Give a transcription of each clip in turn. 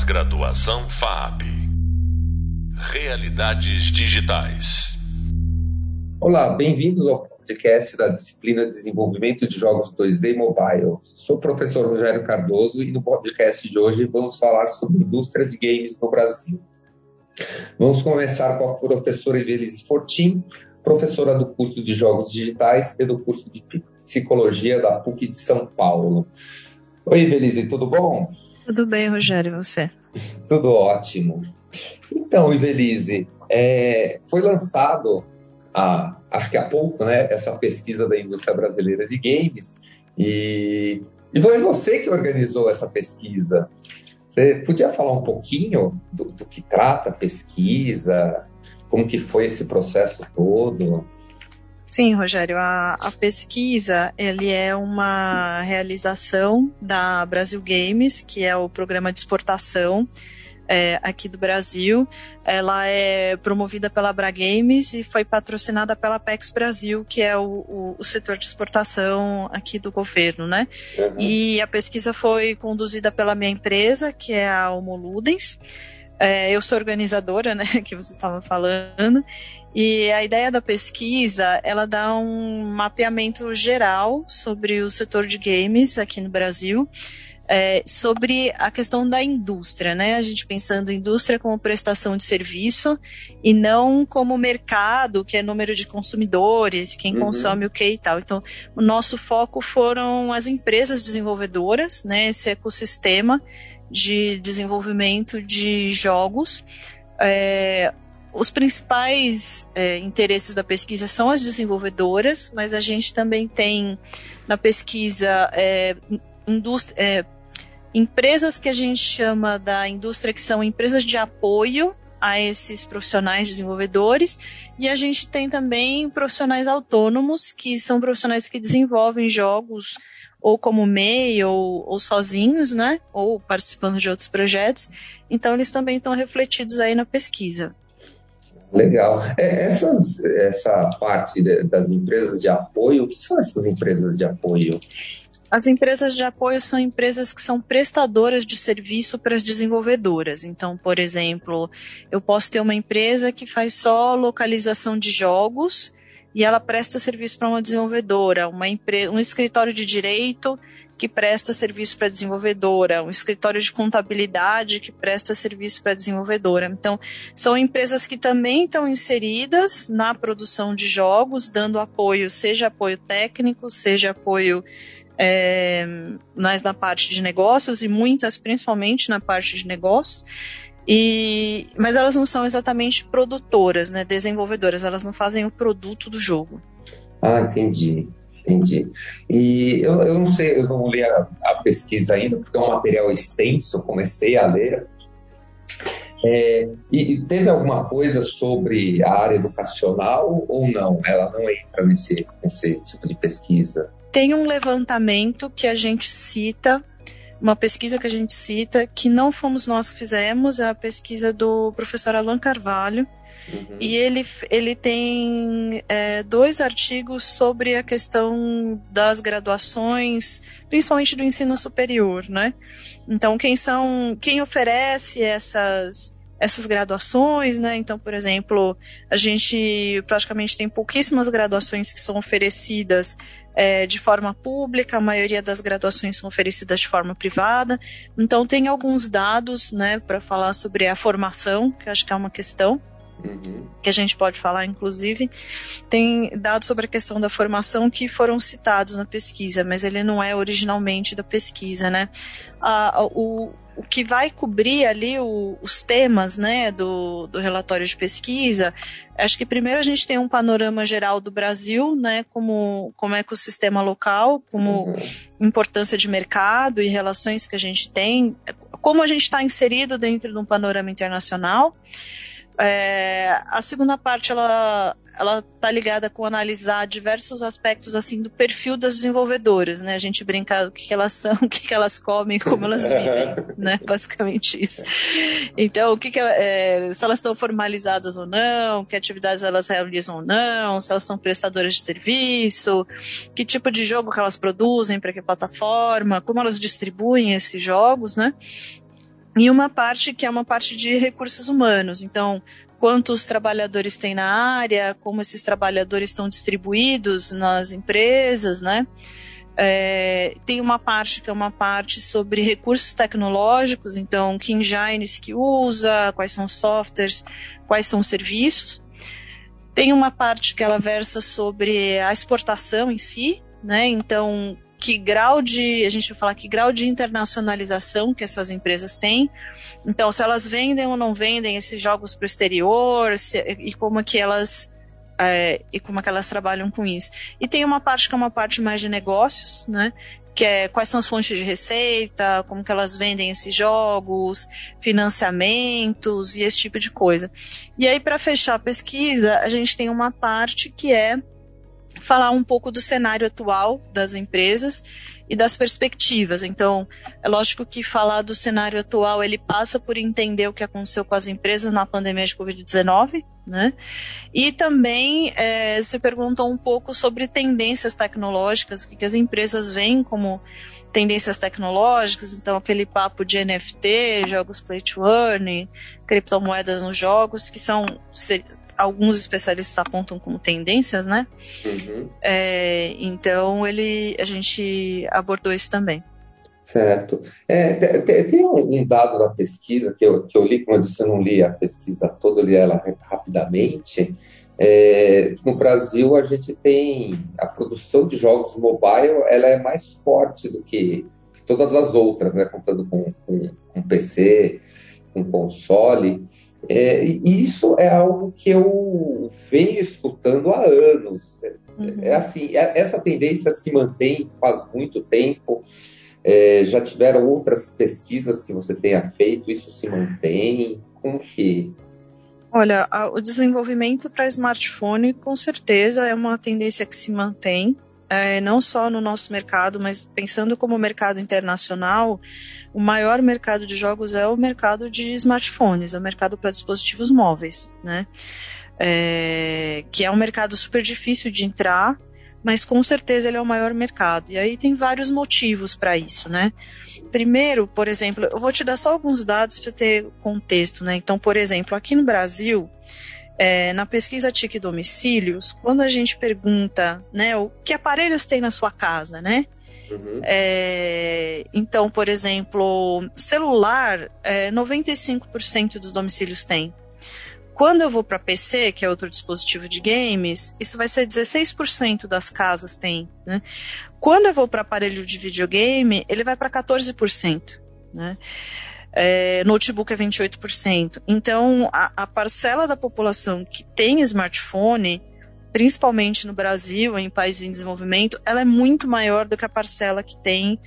Pós-graduação FAP. Realidades digitais. Olá, bem-vindos ao podcast da disciplina de Desenvolvimento de Jogos 2D Mobile. Sou o professor Rogério Cardoso e no podcast de hoje vamos falar sobre a indústria de games no Brasil. Vamos começar com a professora Evelise Fortin, professora do curso de Jogos Digitais e do curso de Psicologia da PUC de São Paulo. Oi, Evelise, tudo bom? Tudo bem, Rogério, e você? Tudo ótimo. Então, Ivelise, é, foi lançado, acho que há pouco, né, essa pesquisa da indústria brasileira de games, e, e foi você que organizou essa pesquisa. Você podia falar um pouquinho do, do que trata a pesquisa, como que foi esse processo todo? Sim, Rogério, a, a, pesquisa ele é uma realização da Brasil Games, que é o programa de exportação é, aqui do Brasil. Ela é promovida pela Bra Games e foi patrocinada pela PEX Brasil, que é o, o, o setor de exportação aqui do governo, né? Uhum. E a pesquisa foi conduzida pela minha empresa, que é a Homoludens. É, eu sou organizadora, né, que você estava falando, e a ideia da pesquisa, ela dá um mapeamento geral sobre o setor de games aqui no Brasil, é, sobre a questão da indústria, né? A gente pensando indústria como prestação de serviço e não como mercado, que é número de consumidores, quem uhum. consome o que e tal. Então, o nosso foco foram as empresas desenvolvedoras, né? Esse ecossistema de desenvolvimento de jogos. É, os principais é, interesses da pesquisa são as desenvolvedoras, mas a gente também tem na pesquisa é, é, empresas que a gente chama da indústria que são empresas de apoio a esses profissionais desenvolvedores e a gente tem também profissionais autônomos que são profissionais que desenvolvem jogos ou como MEI ou, ou sozinhos, né? Ou participando de outros projetos. Então eles também estão refletidos aí na pesquisa. Legal. É, essas, essa parte das empresas de apoio, o que são essas empresas de apoio? As empresas de apoio são empresas que são prestadoras de serviço para as desenvolvedoras. Então, por exemplo, eu posso ter uma empresa que faz só localização de jogos e ela presta serviço para uma desenvolvedora, uma um escritório de direito que presta serviço para desenvolvedora, um escritório de contabilidade que presta serviço para desenvolvedora. Então, são empresas que também estão inseridas na produção de jogos, dando apoio, seja apoio técnico, seja apoio é, mais na parte de negócios e muitas principalmente na parte de negócios. E, mas elas não são exatamente produtoras, né, desenvolvedoras, elas não fazem o produto do jogo. Ah, entendi, entendi. E eu, eu não sei, eu não li a, a pesquisa ainda, porque é um material extenso, comecei a ler. É, e, e, teve alguma coisa sobre a área educacional ou não? Ela não entra nesse, nesse tipo de pesquisa? Tem um levantamento que a gente cita uma pesquisa que a gente cita, que não fomos nós que fizemos, é a pesquisa do professor Alan Carvalho, uhum. e ele, ele tem é, dois artigos sobre a questão das graduações, principalmente do ensino superior, né? Então, quem são, quem oferece essas essas graduações, né? Então, por exemplo, a gente praticamente tem pouquíssimas graduações que são oferecidas é, de forma pública, a maioria das graduações são oferecidas de forma privada. Então, tem alguns dados, né, para falar sobre a formação, que acho que é uma questão. Uhum. Que a gente pode falar, inclusive, tem dados sobre a questão da formação que foram citados na pesquisa, mas ele não é originalmente da pesquisa, né? O, o que vai cobrir ali o, os temas né, do, do relatório de pesquisa, acho que primeiro a gente tem um panorama geral do Brasil, né, como, como ecossistema local, como uhum. importância de mercado e relações que a gente tem, como a gente está inserido dentro de um panorama internacional. É, a segunda parte ela ela tá ligada com analisar diversos aspectos assim do perfil das desenvolvedoras, né? A gente brinca o que, que elas são, o que, que elas comem, como elas vivem, né? Basicamente isso. Então, o que, que é, se elas estão formalizadas ou não, que atividades elas realizam ou não, se elas são prestadoras de serviço, que tipo de jogo que elas produzem, para que plataforma, como elas distribuem esses jogos, né? E uma parte que é uma parte de recursos humanos. Então, quantos trabalhadores tem na área, como esses trabalhadores estão distribuídos nas empresas, né? É, tem uma parte que é uma parte sobre recursos tecnológicos, então que engines que usa, quais são os softwares, quais são os serviços. Tem uma parte que ela versa sobre a exportação em si, né? Então, que grau de, a gente vai falar que grau de internacionalização que essas empresas têm. Então, se elas vendem ou não vendem esses jogos para o exterior se, e como que elas é, e como é que elas trabalham com isso. E tem uma parte que é uma parte mais de negócios, né? Que é quais são as fontes de receita, como que elas vendem esses jogos, financiamentos e esse tipo de coisa. E aí, para fechar a pesquisa, a gente tem uma parte que é falar um pouco do cenário atual das empresas e das perspectivas. Então, é lógico que falar do cenário atual ele passa por entender o que aconteceu com as empresas na pandemia de Covid-19, né? E também é, se perguntou um pouco sobre tendências tecnológicas, o que, que as empresas veem como tendências tecnológicas, então aquele papo de NFT, jogos play to earn, criptomoedas nos jogos, que são alguns especialistas apontam como tendências, né? Uhum. É, então ele, a gente abordou isso também. Certo. É, tem um dado da pesquisa que eu, que eu li, como eu disse, eu não li a pesquisa toda, eu li ela rapidamente. É, no Brasil a gente tem a produção de jogos mobile, ela é mais forte do que, que todas as outras, né? Contando com, com, com PC, com console. É, e isso é algo que eu venho escutando há anos. Uhum. É assim, é, essa tendência se mantém faz muito tempo. É, já tiveram outras pesquisas que você tenha feito? Isso se mantém? Como que? Olha, o desenvolvimento para smartphone com certeza é uma tendência que se mantém é, não só no nosso mercado, mas pensando como mercado internacional, o maior mercado de jogos é o mercado de smartphones, é o mercado para dispositivos móveis, né? É, que é um mercado super difícil de entrar, mas com certeza ele é o maior mercado. E aí tem vários motivos para isso, né? Primeiro, por exemplo, eu vou te dar só alguns dados para ter contexto, né? Então, por exemplo, aqui no Brasil, é, na pesquisa TIC Domicílios, quando a gente pergunta né, o que aparelhos tem na sua casa, né? Uhum. É, então, por exemplo, celular, é, 95% dos domicílios tem. Quando eu vou para PC, que é outro dispositivo de games, isso vai ser 16% das casas tem. Né? Quando eu vou para aparelho de videogame, ele vai para 14%. Né? É, notebook é 28%. Então, a, a parcela da população que tem smartphone, principalmente no Brasil, em países em desenvolvimento, ela é muito maior do que a parcela que tem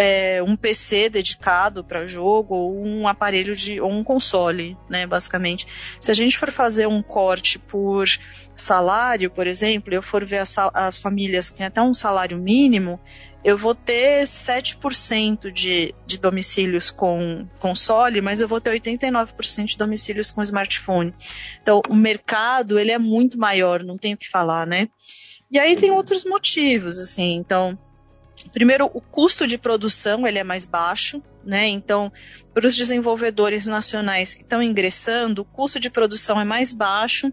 é, um PC dedicado para jogo ou um aparelho de ou um console, né, basicamente. Se a gente for fazer um corte por salário, por exemplo, eu for ver as, as famílias que têm até um salário mínimo, eu vou ter 7% de, de domicílios com console, mas eu vou ter 89% de domicílios com smartphone. Então, o mercado, ele é muito maior, não tenho o que falar, né? E aí tem outros motivos, assim, então, Primeiro, o custo de produção ele é mais baixo, né? Então, para os desenvolvedores nacionais que estão ingressando, o custo de produção é mais baixo.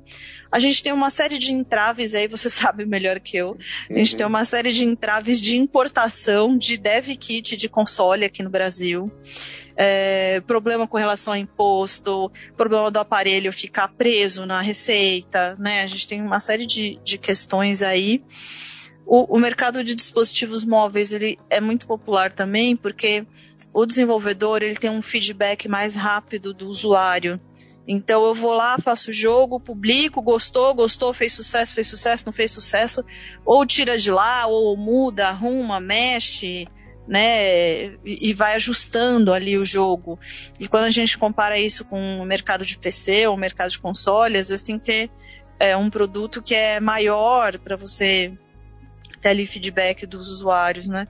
A gente tem uma série de entraves aí, você sabe melhor que eu. A gente uhum. tem uma série de entraves de importação de dev kit de console aqui no Brasil. É, problema com relação a imposto, problema do aparelho ficar preso na receita, né? A gente tem uma série de, de questões aí. O, o, mercado de dispositivos móveis ele é muito popular também porque o desenvolvedor ele tem um feedback mais rápido do usuário. Então eu vou lá, faço o jogo, publico, gostou, gostou, fez sucesso, fez sucesso, não fez sucesso, ou tira de lá, ou muda, arruma, mexe, né, e, vai ajustando ali o jogo. E quando a gente compara isso com o mercado de PC ou o mercado de console, às vezes tem que ter é, um produto que é maior para você ter ali feedback dos usuários, né?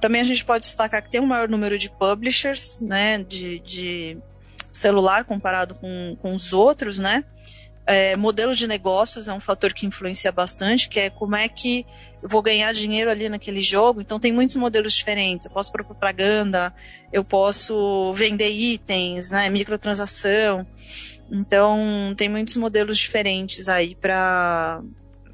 Também a gente pode destacar que tem um maior número de publishers, né, de, de celular comparado com, com os outros, né? é, modelo de negócios é um fator que influencia bastante, que é como é que eu vou ganhar dinheiro ali naquele jogo. Então tem muitos modelos diferentes. Eu posso propaganda, eu posso vender itens, né, microtransação. Então tem muitos modelos diferentes aí para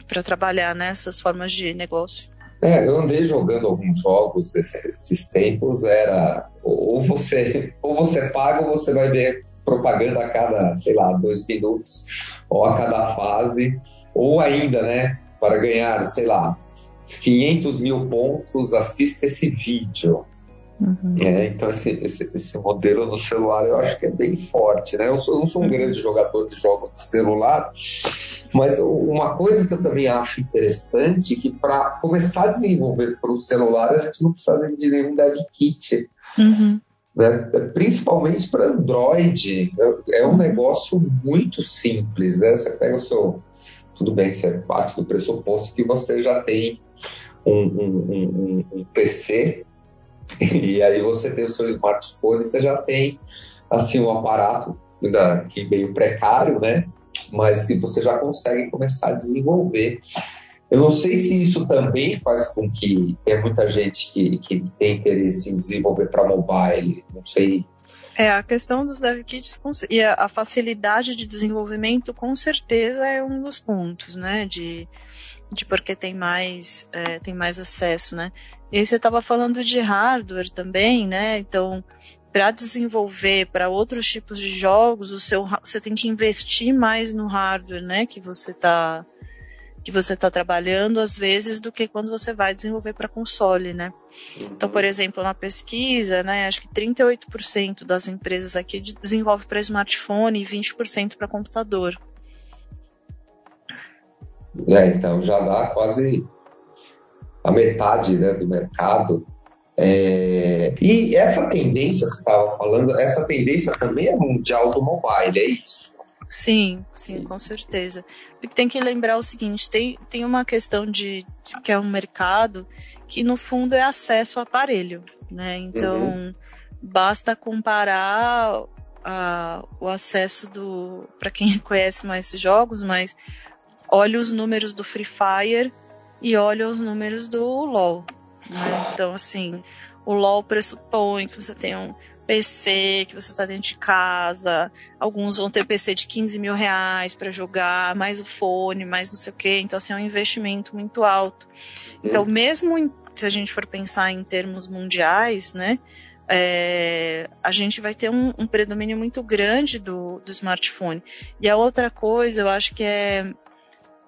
para trabalhar nessas formas de negócio. É, eu andei jogando alguns jogos esses, tempos, era ou você ou você paga ou você vai ver propaganda a cada, sei lá, dois minutos, ou a cada fase, ou ainda, né, para ganhar, sei lá, 500 mil pontos, assista esse vídeo. Uhum. É, então esse, esse, esse, modelo no celular eu acho que é bem forte, né? Eu, sou, eu não sou um uhum. grande jogador de jogos de celular, mas uma coisa que eu também acho interessante é que para começar a desenvolver para o celular a gente não precisa de nenhum dev kit. Uhum né? principalmente para Android. É um negócio muito simples. Né? Você pega o seu. Tudo bem, você parte do pressuposto que você já tem um, um, um, um PC e aí você tem o seu smartphone, você já tem assim um aparato ainda que meio precário, né? Mas que você já consegue começar a desenvolver. Eu não sei se isso também faz com que tenha muita gente que, que tem interesse em desenvolver para mobile, não sei. É, a questão dos dev kits e a facilidade de desenvolvimento com certeza é um dos pontos, né, de, de porque tem mais, é, tem mais acesso, né. E você estava falando de hardware também, né, então para desenvolver para outros tipos de jogos, o seu, você tem que investir mais no hardware, né, que você está que você está trabalhando, às vezes, do que quando você vai desenvolver para console, né? Então, por exemplo, na pesquisa, né, acho que 38% das empresas aqui desenvolve para smartphone e 20% para computador. É, então já dá quase a metade né, do mercado. É... E essa tendência, você estava falando, essa tendência também é mundial do mobile, é isso? Sim, sim, com certeza. Porque tem que lembrar o seguinte, tem, tem uma questão de, de que é um mercado que no fundo é acesso ao aparelho, né? Então uhum. basta comparar o acesso do para quem conhece mais jogos, mas olha os números do Free Fire e olha os números do LoL. Né? Então assim, o LoL pressupõe que você tem um PC, que você está dentro de casa. Alguns vão ter PC de 15 mil reais para jogar, mais o fone, mais não sei o quê. Então, assim, é um investimento muito alto. Então, mesmo em, se a gente for pensar em termos mundiais, né? É, a gente vai ter um, um predomínio muito grande do, do, smartphone. E a outra coisa, eu acho que é,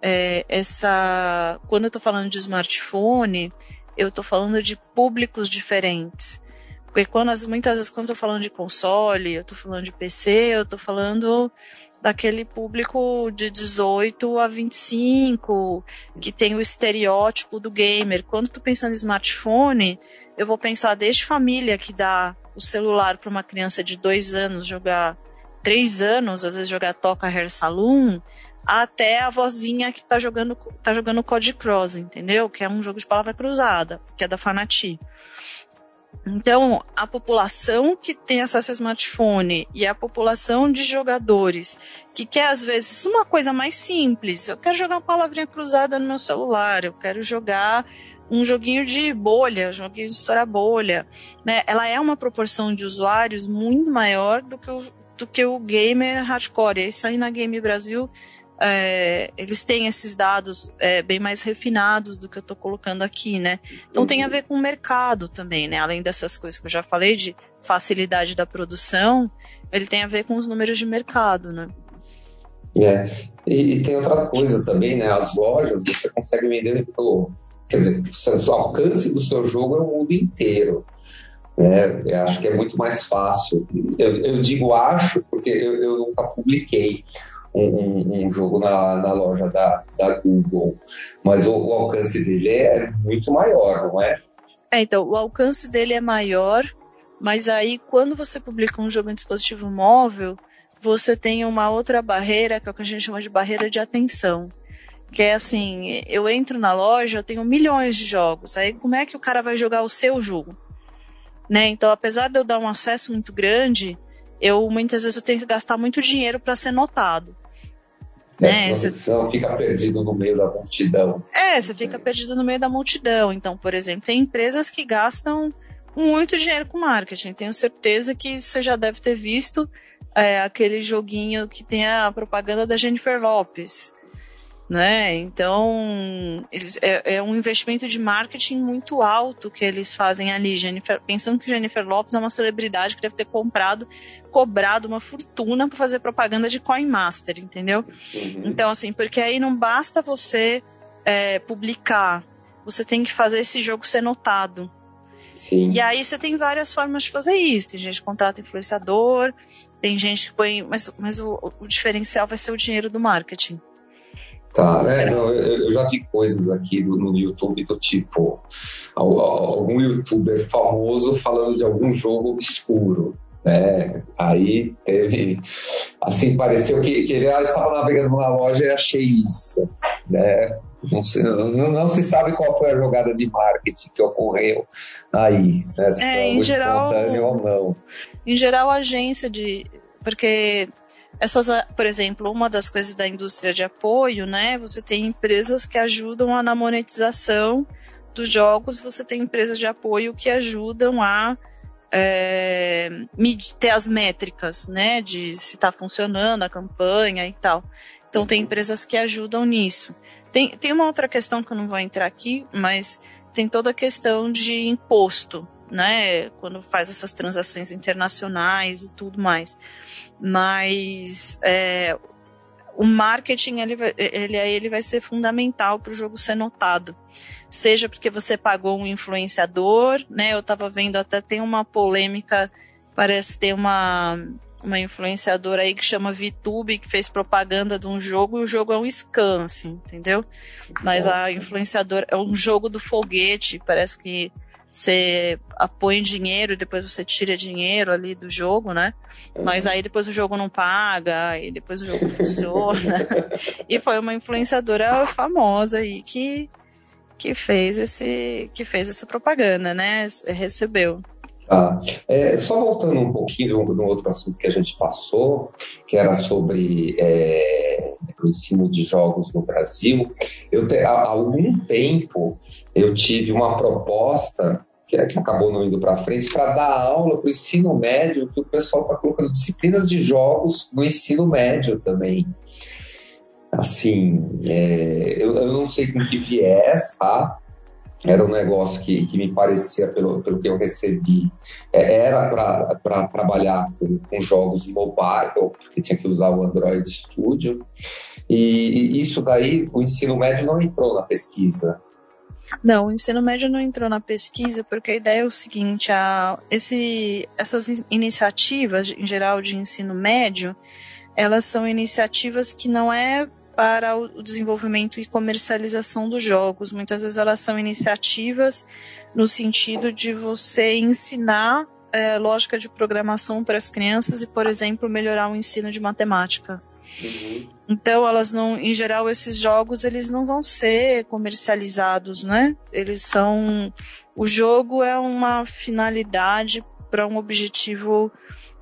é essa. Quando eu estou falando de smartphone, eu estou falando de públicos diferentes. Porque quando, muitas vezes, quando eu tô falando de console, eu tô falando de PC, eu tô falando daquele público de 18 a 25, que tem o estereótipo do gamer. Quando tu pensando em smartphone, eu vou pensar desde família que dá o celular para uma criança de dois anos jogar, três anos, às vezes jogar Toca Hair Saloon, até a vozinha que tá jogando, tá jogando Code Cross, entendeu? Que é um jogo de palavra cruzada, que é da Fanati. Então, a população que tem acesso ao smartphone e a população de jogadores que quer, às vezes, uma coisa mais simples. Eu quero jogar uma palavrinha cruzada no meu celular, eu quero jogar um joguinho de bolha, um joguinho de estourar bolha. Né? Ela é uma proporção de usuários muito maior do que o, do que o gamer hardcore. Isso aí na Game Brasil é, eles têm esses dados é, bem mais refinados do que eu estou colocando aqui, né? Então tem a ver com o mercado também, né? Além dessas coisas que eu já falei de facilidade da produção, ele tem a ver com os números de mercado, né? É. E, e tem outra coisa também, né? As lojas você consegue vender pelo, quer dizer, o alcance do seu jogo é o mundo inteiro. Né? Eu acho que é muito mais fácil. Eu, eu digo acho porque eu, eu nunca publiquei um, um, jogo na, na loja da, da Google, mas o, o, alcance dele é muito maior, não é? É, então, o alcance dele é maior, mas aí quando você publica um jogo em dispositivo móvel, você tem uma outra barreira, que é o que a gente chama de barreira de atenção. Que é assim, eu entro na loja, eu tenho milhões de jogos, aí como é que o cara vai jogar o seu jogo? Né? Então, apesar de eu dar um acesso muito grande, eu muitas vezes eu tenho que gastar muito dinheiro para ser notado. Né? Você fica perdido no meio da multidão. É, você fica perdido no meio da multidão. Então, por exemplo, tem empresas que gastam muito dinheiro com marketing. Tenho certeza que você já deve ter visto é, aquele joguinho que tem a propaganda da Jennifer Lopes né? Então, eles, é, é, um investimento de marketing muito alto que eles fazem ali. Jennifer, pensando que Jennifer Lopes é uma celebridade que deve ter comprado, cobrado uma fortuna para fazer propaganda de Coin Master, entendeu? Uhum. Então, assim, porque aí não basta você é, publicar, você tem que fazer esse jogo ser notado. Sim. E aí você tem várias formas de fazer isso. Tem gente que contrata influenciador, tem gente que põe. Mas, mas o, o diferencial vai ser o dinheiro do marketing. Tá, né? Não, eu, já vi coisas aqui no, no YouTube do tipo algum youtuber famoso falando de algum jogo obscuro. Né? Aí teve, assim, pareceu que, que ele ah, estava navegando numa loja e achei isso, né? Não se, não, não se, sabe qual foi a jogada de marketing que ocorreu aí, né? Se é, foi em geral, ou não. Em geral, a agência de. Porque essas, por exemplo, uma das coisas da indústria de apoio, né? Você tem empresas que ajudam na monetização dos jogos, você tem empresas de apoio que ajudam a é, ter as métricas, né? De se está funcionando a campanha e tal. Então tem empresas que ajudam nisso. Tem, tem uma outra questão que eu não vou entrar aqui, mas tem toda a questão de imposto, né? Quando faz essas transações internacionais e tudo mais. Mas é, o marketing ele, ele, ele vai ser fundamental para o jogo ser notado. Seja porque você pagou um influenciador, né? Eu estava vendo até tem uma polêmica, parece ter uma uma influenciadora aí que chama VTube, que fez propaganda de um jogo, e o jogo é um scan, assim, entendeu? Mas a influenciadora é um jogo do foguete, parece que você apoia dinheiro e depois você tira dinheiro ali do jogo, né? Mas uhum. aí depois o jogo não paga, e depois o jogo funciona. e foi uma influenciadora famosa aí que, que fez esse que fez essa propaganda, né? Recebeu. Ah, é, só voltando um pouquinho no outro assunto que a gente passou, que era sobre é, o ensino de jogos no Brasil, eu te, há algum tempo eu tive uma proposta que, é, que acabou não indo para frente para dar aula para o ensino médio, que o pessoal está colocando disciplinas de jogos no ensino médio também. Assim, é, eu, eu não sei com que viés, tá? era um negócio que, que me parecia, pelo, pelo que eu recebi, é, era para trabalhar com, com, jogos mobile, porque tinha que usar o Android Studio. E, e, isso daí, o ensino médio não entrou na pesquisa. Não, o ensino médio não entrou na pesquisa porque a ideia é o seguinte: a, esse, essas iniciativas, em geral, de ensino médio, elas são iniciativas que não é para o desenvolvimento e comercialização dos jogos. Muitas vezes elas são iniciativas no sentido de você ensinar é, lógica de programação para as crianças e, por exemplo, melhorar o ensino de matemática. Uhum. Então, elas não, em geral, esses jogos eles não vão ser comercializados, né? Eles são, o jogo é uma finalidade para um objetivo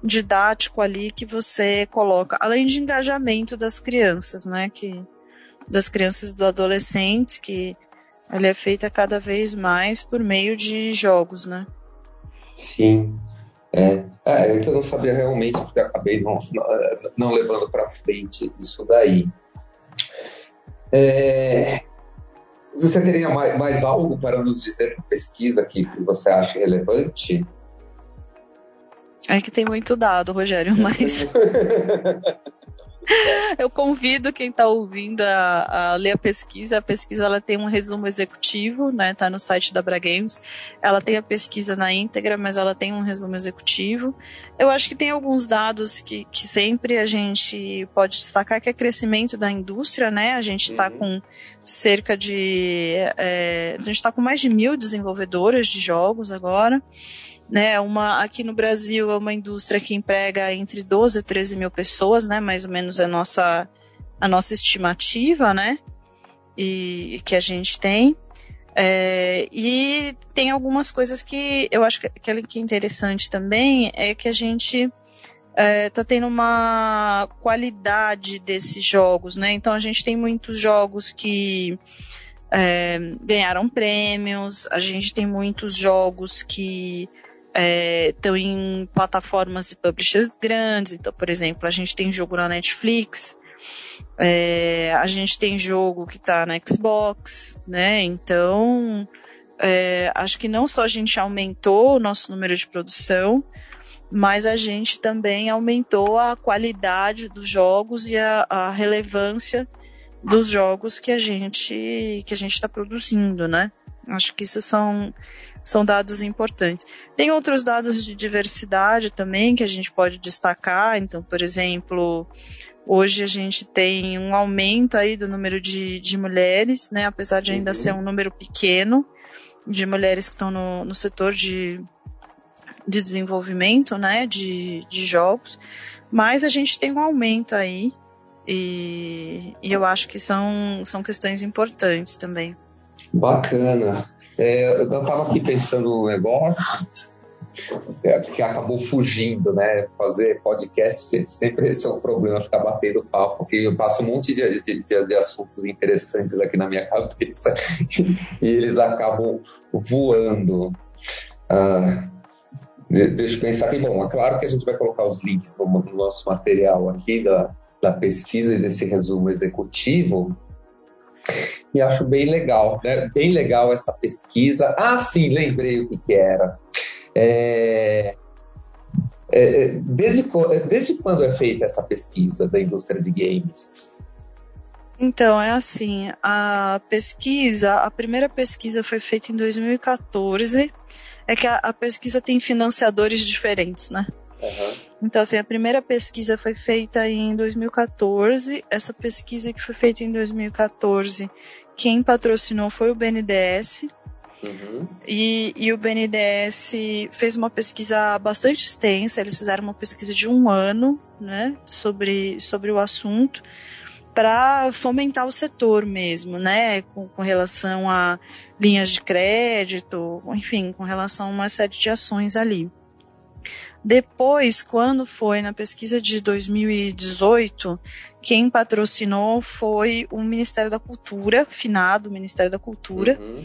didático ali que você coloca, além de engajamento das crianças, né? Que das crianças e do adolescente, que ele é feita cada vez mais por meio de jogos, né? Sim. É, é, é que eu não sabia realmente, porque acabei não, não levando para frente isso daí. É, você teria mais, mais, algo para nos dizer na pesquisa que, que você acha relevante? É que tem muito dado, Rogério, mas. Eu convido quem está ouvindo a, a, ler a pesquisa. A pesquisa ela tem um resumo executivo, né? Tá no site da Bragames. Ela tem a pesquisa na íntegra, mas ela tem um resumo executivo. Eu acho que tem alguns dados que, que sempre a gente pode destacar, que é crescimento da indústria, né? A gente está uhum. com cerca de. É, a gente está com mais de mil desenvolvedoras de jogos agora né? Uma aqui no Brasil é uma indústria que emprega entre 12 e 13 mil pessoas, né? Mais ou menos é a nossa a nossa estimativa, né? E que a gente tem. É, e tem algumas coisas que eu acho que, que é interessante também é que a gente é, tá tendo uma qualidade desses jogos, né? Então a gente tem muitos jogos que é, ganharam prêmios, a gente tem muitos jogos que estão é, em plataformas e publishers grandes. Então, por exemplo, a gente tem jogo na Netflix, é, a gente tem jogo que está na Xbox, né? Então, é, acho que não só a gente aumentou o nosso número de produção, mas a gente também aumentou a qualidade dos jogos e a, a relevância dos jogos que a gente que a gente está produzindo, né? Acho que isso são são dados importantes. Tem outros dados de diversidade também que a gente pode destacar. Então, por exemplo, hoje a gente tem um aumento aí do número de, de mulheres, né? Apesar de ainda uhum. ser um número pequeno de mulheres que estão no, no setor de, de desenvolvimento, né? De, de jogos. Mas a gente tem um aumento aí e, e, eu acho que são, são questões importantes também. Bacana. É, eu estava aqui pensando no negócio, é, que acabou fugindo, né? Fazer podcast sempre esse é um problema, ficar batendo papo, porque eu passo um monte de, de, de, assuntos interessantes aqui na minha cabeça e eles acabam voando. Ah, deixa eu pensar aqui. Bom, é claro que a gente vai colocar os links no, no nosso material aqui da, da pesquisa e desse resumo executivo e acho bem legal, né? Bem legal essa pesquisa. Ah, sim, lembrei o que, que era. É, é, é desde, desde quando é feita essa pesquisa da indústria de games? Então, é assim, a pesquisa, a primeira pesquisa foi feita em 2014, é que a, a pesquisa tem financiadores diferentes, né? Uhum. Então, assim, a primeira pesquisa foi feita em 2014. Essa pesquisa que foi feita em 2014, quem patrocinou foi o BNDES. Uhum. E, e, o BNDES fez uma pesquisa bastante extensa, eles fizeram uma pesquisa de um ano né, sobre, sobre o assunto para fomentar o setor mesmo, né, com, com, relação a linhas de crédito, enfim, com relação a uma série de ações ali. Depois, quando foi na pesquisa de 2018, quem patrocinou foi o Ministério da Cultura, finado Ministério da Cultura, uhum.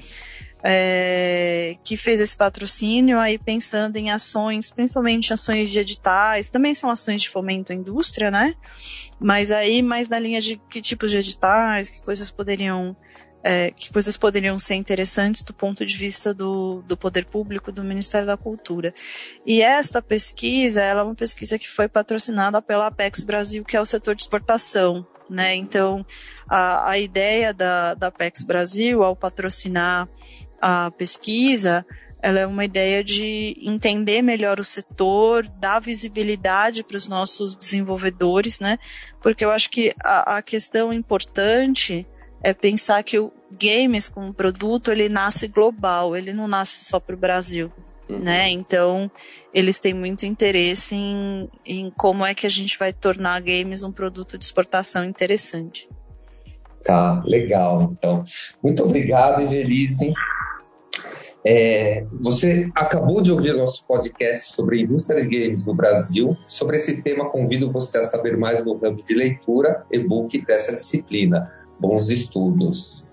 é, que fez esse patrocínio aí pensando em ações, principalmente ações de editais, também são ações de fomento à indústria, né? Mas aí mais na linha de que tipos de editais, que coisas poderiam é, que coisas poderiam ser interessantes do ponto de vista do, do poder público, do Ministério da Cultura. E esta pesquisa, ela é uma pesquisa que foi patrocinada pela Apex Brasil, que é o setor de exportação. Né? Então, a, a ideia da, da Apex Brasil, ao patrocinar a pesquisa, ela é uma ideia de entender melhor o setor, dar visibilidade para os nossos desenvolvedores, né? Porque eu acho que a, a questão importante é pensar que o games como produto ele nasce global, ele não nasce só para o Brasil. Uhum. Né? Então, eles têm muito interesse em, em como é que a gente vai tornar games um produto de exportação interessante. Tá, legal. Então, muito obrigado, Evelise. É, você acabou de ouvir nosso podcast sobre a indústria de games no Brasil. Sobre esse tema, convido você a saber mais no hub de leitura, e-book dessa disciplina bons estudos.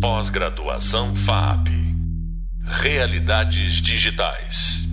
Pós-graduação FAP Realidades Digitais